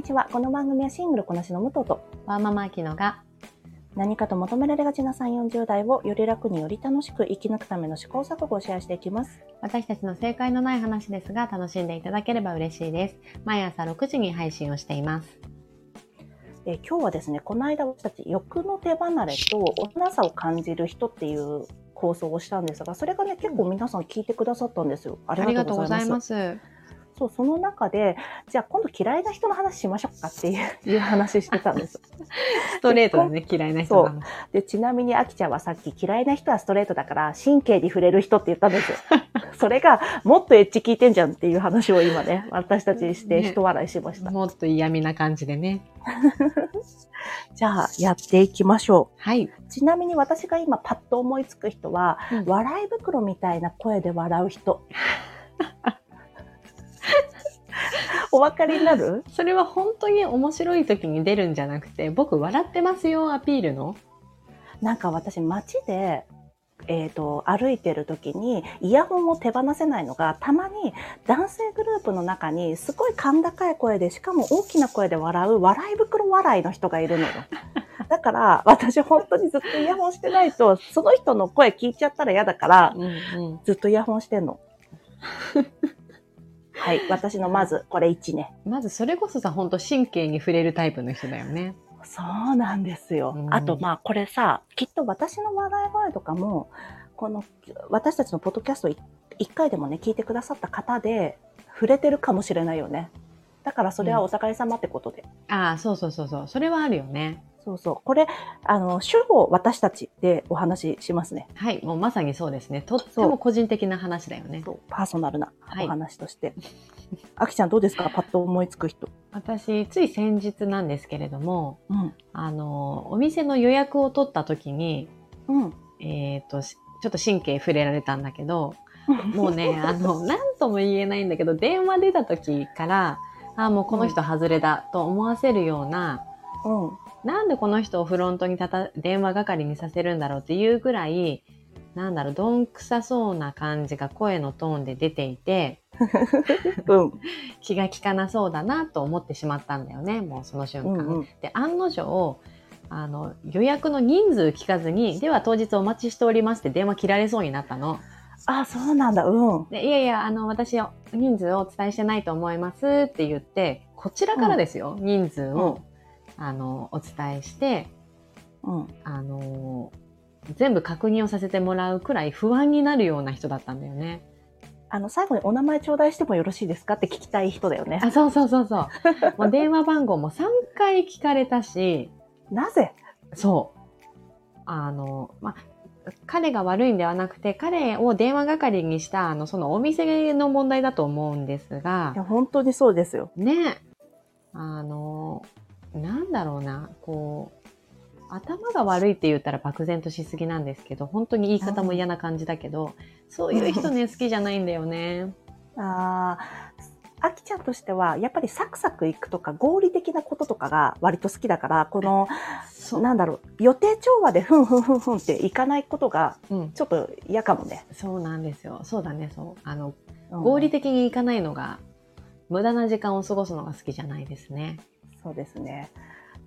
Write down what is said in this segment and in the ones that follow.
にちは。この番組はシングルこなしの武藤と、ワーママアキノが、何かと求められがちな3、40代をより楽により楽しく生き抜くための試行錯誤をシェアしていきます。私たちの正解のない話ですが、楽しんでいただければ嬉しいです。毎朝6時に配信をしています。えー今日はですね、この間私たち欲の手離れと幼さを感じる人っていう放送をしたんですが、それがね、結構皆さん聞いてくださったんですよ。あありがとうございます。す。そう、その中で、じゃあ今度嫌いな人の話しましょうかっていう 話してたんです。ストレートだね、嫌いな人が。で、ちなみに、あきちゃんはさっき嫌いな人はストレートだから、神経に触れる人って言ったんですよ。それが、もっとエッチ聞いてんじゃんっていう話を今ね、私たちしてね人笑いしました。もっと嫌味な感じでね。じゃあ、やっていきましょはい。う。ちなみに私が今パッと思いつく人は、うん笑い袋みたいな声で笑う人。お分かりになる？それは本当に面白い時に出るんじゃなくて、僕笑ってますよアピールのなんか私街で、えっ、と、歩いてる時にイヤホンを手放せないのが、たまに男性グループの中にすごい甲高い声で、しかも大きな声で笑う笑い袋笑いの人がいるのよ。だから私本当にずっとイヤホンしてないと、その人の声聞いちゃったら嫌だから、うんうん。ずっとイヤホンしてんの。はい。私のまず、これ1ね。まずそれこそさ、本当神経に触れるタイプの人だよね。そうなんですよ。うんあと、まあ、これさ、きっと私の笑い声とかも、この、私たちのポッドキャストい一回でもね、聞いてくださった方で、触れてるかもしれないよね。だからそれはお互い様ってことで。ああ、そうそうそうそう。それはあるよね。そうそう。これ、あの、主語私たちでお話ししますね。はい。もうまさにそうですね。とっても個人的な話だよね。そうパーソナルなはいお話として。あきちゃんどうですか？パッと思いつく人。私、つい先日なんですけれども、うん。あの、お店の予約を取った時に、うん。えっ、と、しちょっと神経触れられたんだけど、もうね、あの、なんとも言えないんだけど、電話出た時から、あもうこの人外れだと思わせるような、うん。なんでこの人をフロントに立た、電話係にさせるんだろうっていうぐらい、なんだろう、どんくさそうな感じが声のトーンで出ていて、うん。気が利かなそうだなと思ってしまったんだよね、もうその瞬間。うんうん。で、案の定、あの、予約の人数聞かずに、では当日お待ちしておりますって電話切られそうになったの。あ、そうなんだ。うん。で、いやいや、あの、私、人数をお伝えしてないと思いますって言って、こちらからですよ、人数を、あの、お伝えして、うん。あの、全部確認をさせてもらうくらい不安になるような人だったんだよね。あの、最後にお名前頂戴してもよろしいですかって聞きたい人だよね。あ、そうそうそうそう。もう電話番号も3回聞かれたし、なぜ？そう。あの、まあ、彼が悪いんではなくて、彼を電話係にした、あの、そのお店の問題だと思うんですがいや、、本当にそうですよ。ね、あの、なんだろうな、こう、頭が悪いって言ったら漠然としすぎなんですけど、本当に言い方も嫌な感じだけど、そういう人ね、好きじゃないんだよね。ああ、あきちゃんとしては、やっぱりサクサクいくとか、合理的なこととかが割と好きだから、この。なんだろう、予定調和でふんふんふんふんっていかないことが、うん。ちょっと嫌かもね。そうなんですよ。そうだね、そう。あの、うん合理的にいかないのが、無駄な時間を過ごすのが好きじゃないですね。そうですね。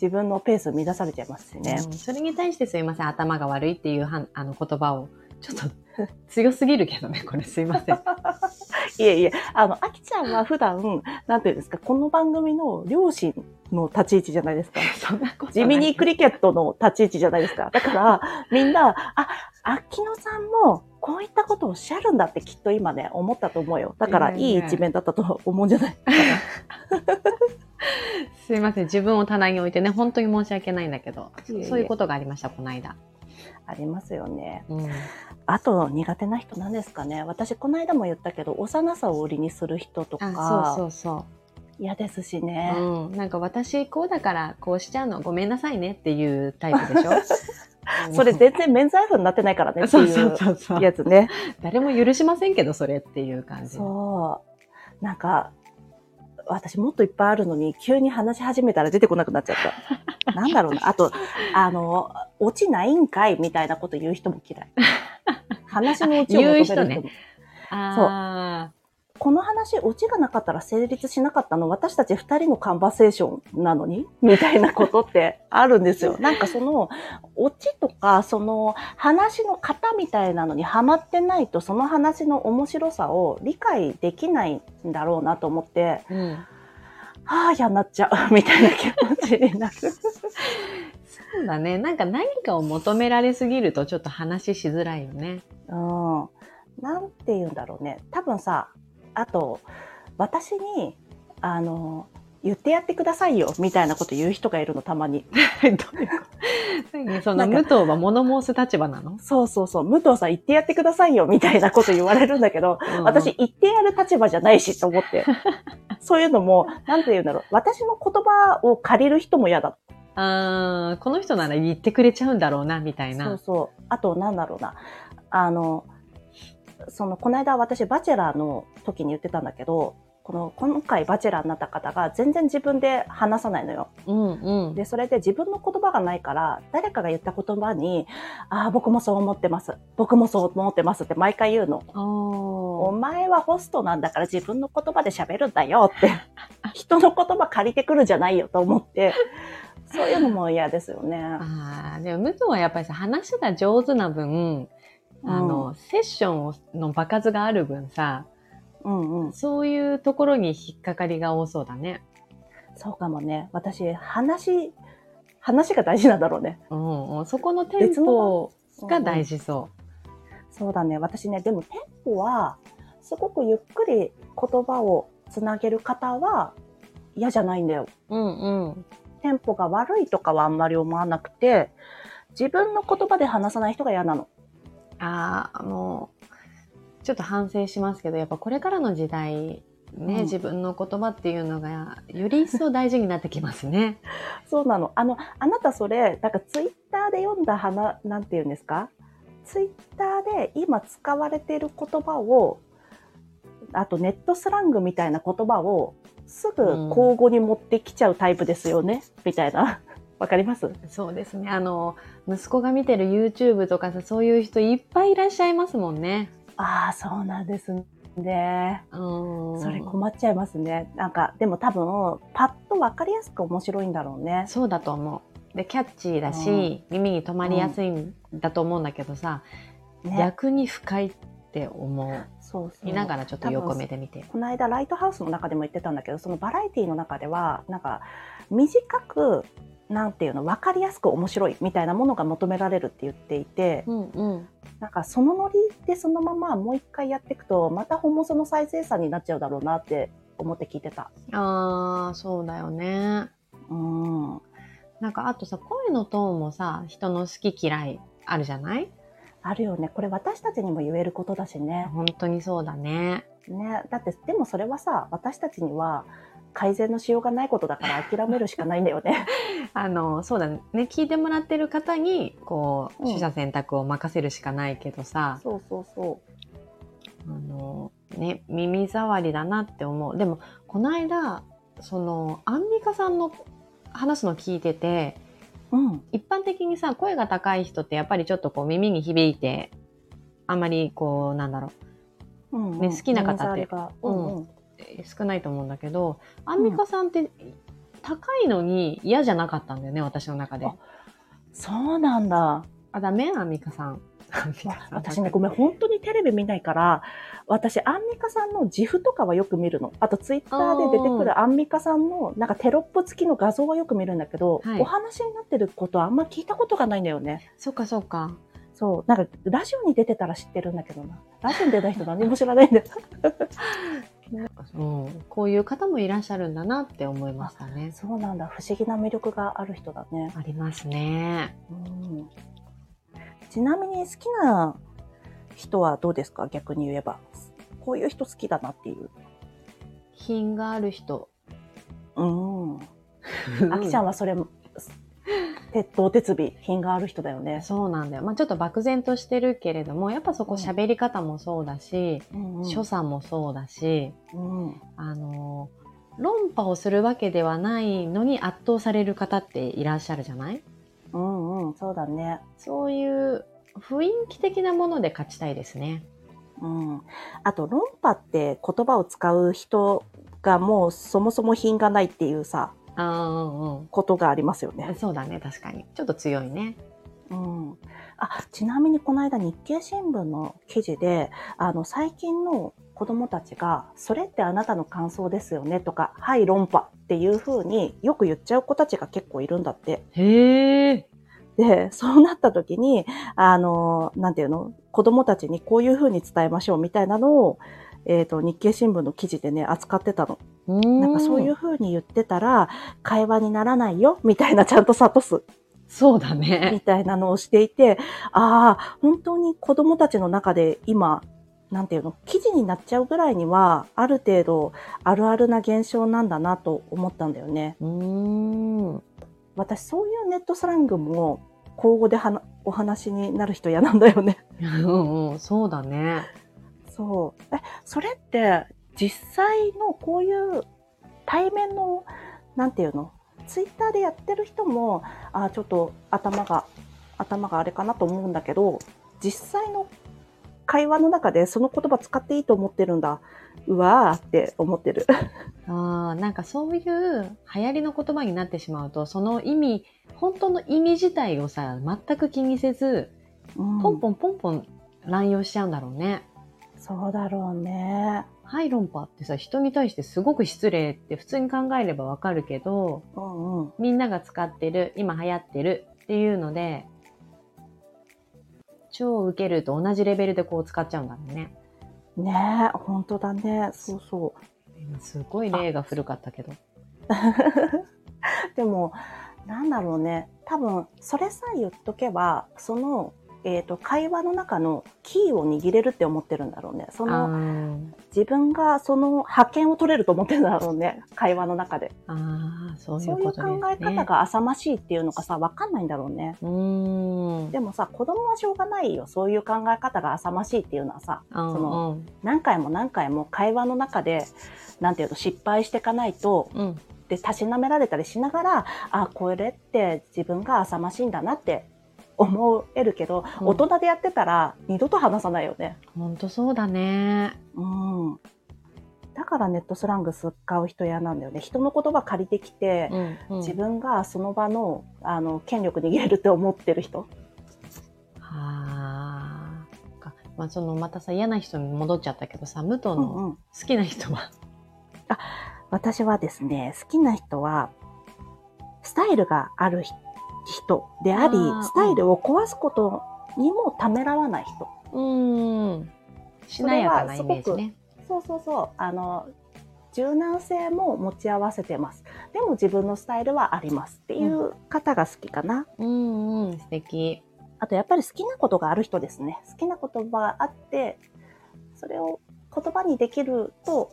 自分のペース乱されちゃいますしね。うんそれに対してすいません、頭が悪いっていうはん あの言葉を、ちょっと 強すぎるけどね、これすいません。いえいえ、あの、あきちゃんは普段、なんていうんですか、この番組の両親の立ち位置じゃないですか。そんなこと地味にクリケットの立ち位置じゃないですか。だから、みんな、あ、秋野さんも、こういったことをおっしゃるんだってきっと今ね、思ったと思うよ。だから、いい一面だったと思うんじゃない？か すいません、自分を棚に置いてね、本当に申し訳ないんだけど、そういうことがありました、この間。な。ありますよね。うん。あと、苦手な人なんですかね。私、この間も言ったけど、幼さを売りにする人とあ、か、そうそう嫌ですしそね。う。うん。なんか私、こうだから、こうしちゃうの、ごめんなさいねっていうタイプでしょ？それ全然免罪符になってないからねってそういそううそうそう。やつね。誰も許しませんけど、それっていう感じ。そう。なんか、私もっといっぱいあるのに、急に話し始めたら出てこなくなっちゃった。なんだろうな。あと、あの、落ちないんかいみたいなこと言う人も嫌い。話のオチを求める人も。人ねああ。この話、オチがなかったら成立しなかったの、私たち二人のカンバセーションなのに？みたいなことってあるんですよ。なんかその、オチとか、その話の型みたいなのにハマってないと、その話の面白さを理解できないんだろうなと思って、うん。はあ、嫌になっちゃう、みたいな気持ちになる。そうだね。なんか何かを求められすぎるとちょっと話しづらいよね。うん。なんて言うんだろうね。多分さ、あと、私に、あの、言ってやってくださいよ、みたいなこと言う人がいるの、たまに。どういうこと？何その武藤は物申す立場なの、そうそうそう、武藤さん言ってやってくださいよ、みたいなこと言われるんだけど、うん私言ってやる立場じゃないし、と思って。そういうのも、なんて言うんだろう。私の言葉を借りる人も嫌だ。あーこの人なら言ってくれちゃうんだろうな、みたいな。そうそう。あと、なんだろうな。あの、その、この間私、バチェラーの時に言ってたんだけど、この、今回バチェラーになった方が全然自分で話さないのよ。うんうん。で、それで自分の言葉がないから、誰かが言った言葉に、ああ、僕もそう思ってます。僕もそう思ってますって毎回言うの。お前はホストなんだから自分の言葉で喋るんだよって。人の言葉借りてくるんじゃないよと思って、そういうのも嫌ですよね。ああ、でも武藤はやっぱりさ、話が上手な分、あの、セッションをの場数がある分さ、うんうん。そういうところに引っかかりが多そうだね。そうかもね。私、話、話が大事なんだろうね。うんうん、そこのテンポが大事そそうだね。私ね、でもテンポは、すごくゆっくり言葉をつなげる方は嫌じゃないんだよ。う。うんうん。テンポが悪いとかはあんまり思わなくて、自分の言葉で話さない人が嫌なの。ああ、もう、ちょっと反省しますけど、やっぱこれからの時代、ね、うん自分の言葉っていうのが、より一層大事になってきますね。そうなの。あの、あなたそれ、なんかツイッターで読んだ花、なんて言うんですか？ツイッターで今使われている言葉を、あとネットスラングみたいな言葉を、すぐ交互に持ってきちゃうタイプですよね、みたいな。わかります？そうですね。あの、息子が見てる YouTube とかさ、そういう人いっぱいいらっしゃいますもんね。ああ、そうなんですね。うん。それ困っちゃいますね。なんか、でも多分、パッとわかりやすく面白いんだろうね。そうだと思う。で、キャッチーだし、耳に留まりやすいんだと思うんだけどさ、ね逆に深いって思う。そうそう。見ながらちょっと横目で見て。この間、ライトハウスの中でも言ってたんだけど、そのバラエティの中では、なんか、短く、なんていうの、わかりやすく面白いみたいなものが求められるって言っていて、うんうん。なんかそのノリでそのままもう一回やっていくと、また本物の再生産になっちゃうだろうなって思って聞いてた。ああ、そうだよね。うん。なんかあとさ、声のトーンもさ、人の好き嫌いあるじゃない？あるよね。これ私たちにも言えることだしね。本当にそうだね。ね。だって、でもそれはさ、私たちには改善のしようがないことだから諦めるしかないんだよね。あの、そうだね。聞いてもらってる方に、こう、うん取捨選択を任せるしかないけどさ、そうそうそあの、ね、耳障りだなって思う。でも、この間、その、アンミカさんの話すの聞いてて、う。うん。一般的にさ、声が高い人ってやっぱりちょっとこう耳に響いて、あんまりこう、なんだろうん、うん。ね好きな方ってうんうん。う、少ないと思うんだけど、アンミカさんって高いのに嫌じゃなかったんだよね、私の中であ。そうなんだ。あ、ダメアンミカさん。私ね、ごめん、本当にテレビ見ないから、私、アンミカさんの自負とかはよく見るの。あと、ツイッターで出てくるアンミカさんの、なんかテロップ付きの画像はよく見るんだけど、はいお話になってることはあんま聞いたことがないんだよね。そっかそっか。そう。なんか、ラジオに出てたら知ってるんだけどな。ラジオに出た人何も知らないんだよ。うん、こういう方もいらっしゃるんだなって思いましたね。そうなんだ。不思議な魅力がある人だね。ありますね。うん、ちなみに好きな人はどうですか？逆に言えば。こういう人好きだなっていう。品がある人。うん。あきちゃんはそれ、鉄頭鉄尾、品がある人だよね。そうなんだよ。まあちょっと漠然としてるけれども、やっぱそこ喋り方もそうだし、うん所作もそうだし、うん。あの、論破をするわけではないのに圧倒される方っていらっしゃるじゃない？うんうん、そうだね。そういう雰囲気的なもので勝ちたいですね。うん。あと、論破って言葉を使う人がもうそもそも品がないっていうさ、ことがありますよねうん。。そうだね、確かに。ちょっと強いね。うん。あ、ちなみにこの間日経新聞の記事で、あの、最近の子供たちが、それってあなたの感想ですよねとか、はい、論破っていう風によく言っちゃう子たちが結構いるんだって。へえ。で、そうなった時に、あの、なんていうの、子供たちにこういう風に伝えましょうみたいなのを、えっ、と、日経新聞の記事でね、扱ってたの。ななんかそういう風に言ってたら、会話にならないよ、みたいなちゃんと諭す。そうだみね。たいなのをしていて、ああ、本当に子供たちの中で今、なんていうの、記事になっちゃうぐらいには、ある程度、あるあるな現象なんだなと思ったんだよね。うーん。私、そういうネットスラングも、口語ではなお話になる人嫌なんだよね。うんうん、そうだね。そう。え、それって、実際のこういう対面の、なんていうの、ツイッターでやってる人も、あーちょっと頭が、頭があれかなと思うんだけど、実際の会話の中でその言葉使っていいと思ってるんだ。うわーって思ってる。ああ、なんかそういう流行りの言葉になってしまうと、その意味、本当の意味自体をさ、全く気にせず、うんポンポンポンポン乱用しちゃうんだろうね。そうだろうね。はい、論破ってさ、人に対してすごく失礼って普通に考えればわかるけど、うんうん。みんなが使ってる、今流行ってるっていうので、超受けると同じレベルでこう使っちゃうんだろうね。ねえ、本当だね。そうそう。今すごい例が古かったけど。でも、なんだろうね。多分、それさえ言っとけば、その、えっ、と、会話の中のキーを握れるって思ってるんだろうね。そあの、ー自分がその派遣を取れると思ってるんだろうね。会話の中で。あー、そういそうね。考え方が浅ましいっていうのがさ、わかんないんだろうね。うーん。でもさ、子供はしょうがないよ。そういう考え方が浅ましいっていうのはさ、うんそのうん何回も何回も会話の中で、なんていうの、失敗していかないと、うん。で、たしなめられたりしながら、あ、これって自分が浅ましいんだなって思えるけど、うん大人でやってたら二度と話さないよね。ほんとそうだね。うん。だからネットスラング使う人嫌なんだよね。人の言葉借りてきて、うん、うん。自分がその場の、あの、権力握れるって思ってる人。はあ。かまあ、その、またさ、嫌な人に戻っちゃったけどさ、武藤うんのうん。好きな人は？私はですね、好きな人は、スタイルがある人でありスタイルを壊すことにもためらわない人。うーん。しなやかなイメージね。そうそうそう。あの、柔軟性も持ち合わせてます。でも自分のスタイルはありますっていう方が好きかな。うんうん、素敵。あとやっぱり好きなことがある人ですね。好きな言葉があって、それを言葉にできると、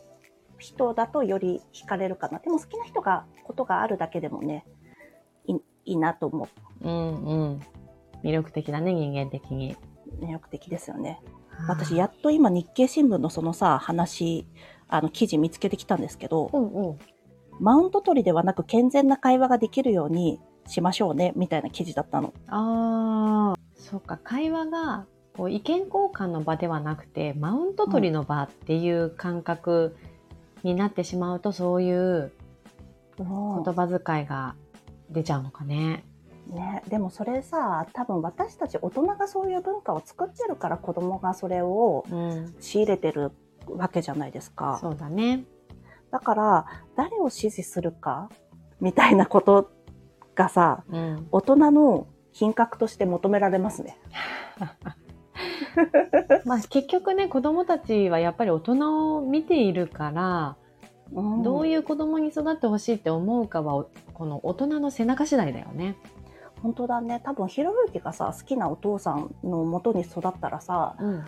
人だとより惹かれるかな。でも好きな人が、ことがあるだけでもね、いいいなと思うんうん。魅力的だね、人間的に。う。魅力的ですよね。私、やっと今日経新聞のそのさ、話、あの、記事見つけてきたんですけど、うんうん。マウント取りではなく健全な会話ができるようにしましょうね、みたいな記事だったの。ああ、そうか、会話が、こう意見交換の場ではなくて、マウント取りの場っていう感覚になってしまうと、そういう言葉遣いが出ちゃうのかね。ね、でもそれさ、多分私たち大人がそういう文化を作ってるから子供がそれをうん。仕入れてるわけじゃないですか。そうだね。だから、誰を支持するかみたいなことがさ、うん。大人の品格として求められますね。まあ結局ね、子供たちはやっぱり大人を見ているから、どういういう子供に育ってほしいって思うかは、この大人の背中次第だよね。本当だね。多分、ひろゆきがさ、好きなお父さんのもとに育ったらさ、うん。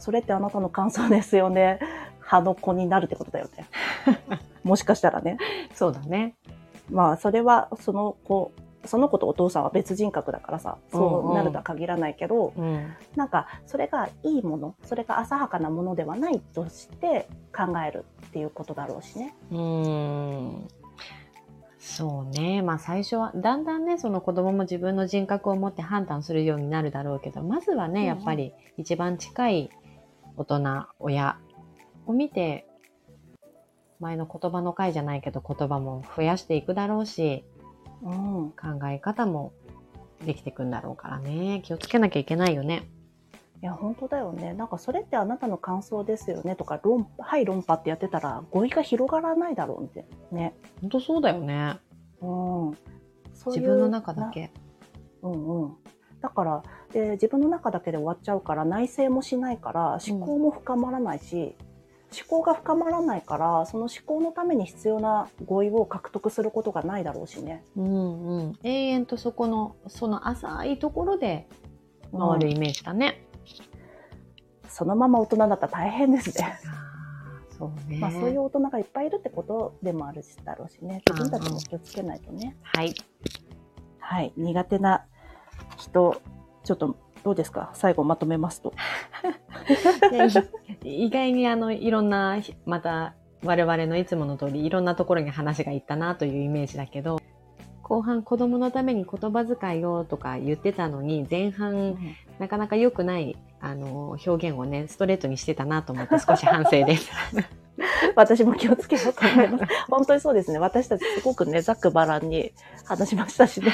それってあなたの感想ですよね。派の子になるってことだよね。もしかしたらね。そうだね。まあ、それは、その子、その子とお父さんは別人格だからさ、そうなるとは限らないけど、うん。なんか、それがいいもの、それが浅はかなものではないとして考えるっていうことだろうしね。うーんそうね。まあ最初は、だんだんね、その子供も自分の人格を持って判断するようになるだろうけど、まずはね、やっぱり一番近い大人、親を見て、前の言葉の回じゃないけど言葉も増やしていくだろうし、うん。考え方もできていくんだろうからね。気をつけなきゃいけないよね。いや、本当だよね。なんか、それってあなたの感想ですよねとか、論、はい、論破ってやってたら、語彙が広がらないだろうって。ね。ほんとそうだよね。うん。そういう自分の中だけ。な。うんうん。だから、で、自分の中だけで終わっちゃうから、内省もしないから、思考も深まらないし、思考が深まらないから、その思考のために必要な語彙を獲得することがないだろうしね。うんうん。永遠とそこの、その浅いところで回るイメージだね。そのまま大人だったら大変ですね。そうね。まあそういう大人がいっぱいいるってことでもあるしだろうしね。自分たちも気をつけないとね。はい。はい。苦手な人、ちょっとどうですか？最後まとめますと。で意外にあの、いろんな、また、我々のいつもの通り、いろんなところに話がいったなというイメージだけど、後半子供のために言葉遣いをとか言ってたのに、前半なかなか良くない、あの、表現をね、ストレートにしてたなと思って少し反省です。私も気をつけようと思います。本当にそうですね。私たちすごくね、ざっくばらんに話しましたしね。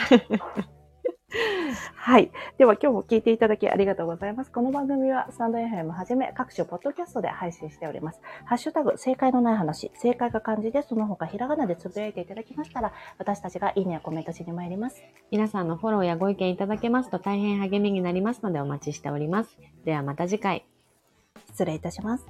はい。では今日も聞いていただきありがとうございます。この番組はスタンド FM はじめ各種ポッドキャストで配信しております。ハッシュタグ、正解のない話、正解が漢字でその他ひらがなでつぶやいていただきましたら、私たちがいいねやコメントしに参ります。皆さんのフォローやご意見いただけますと大変励みになりますのでお待ちしております。ではまた次回。失礼いたします。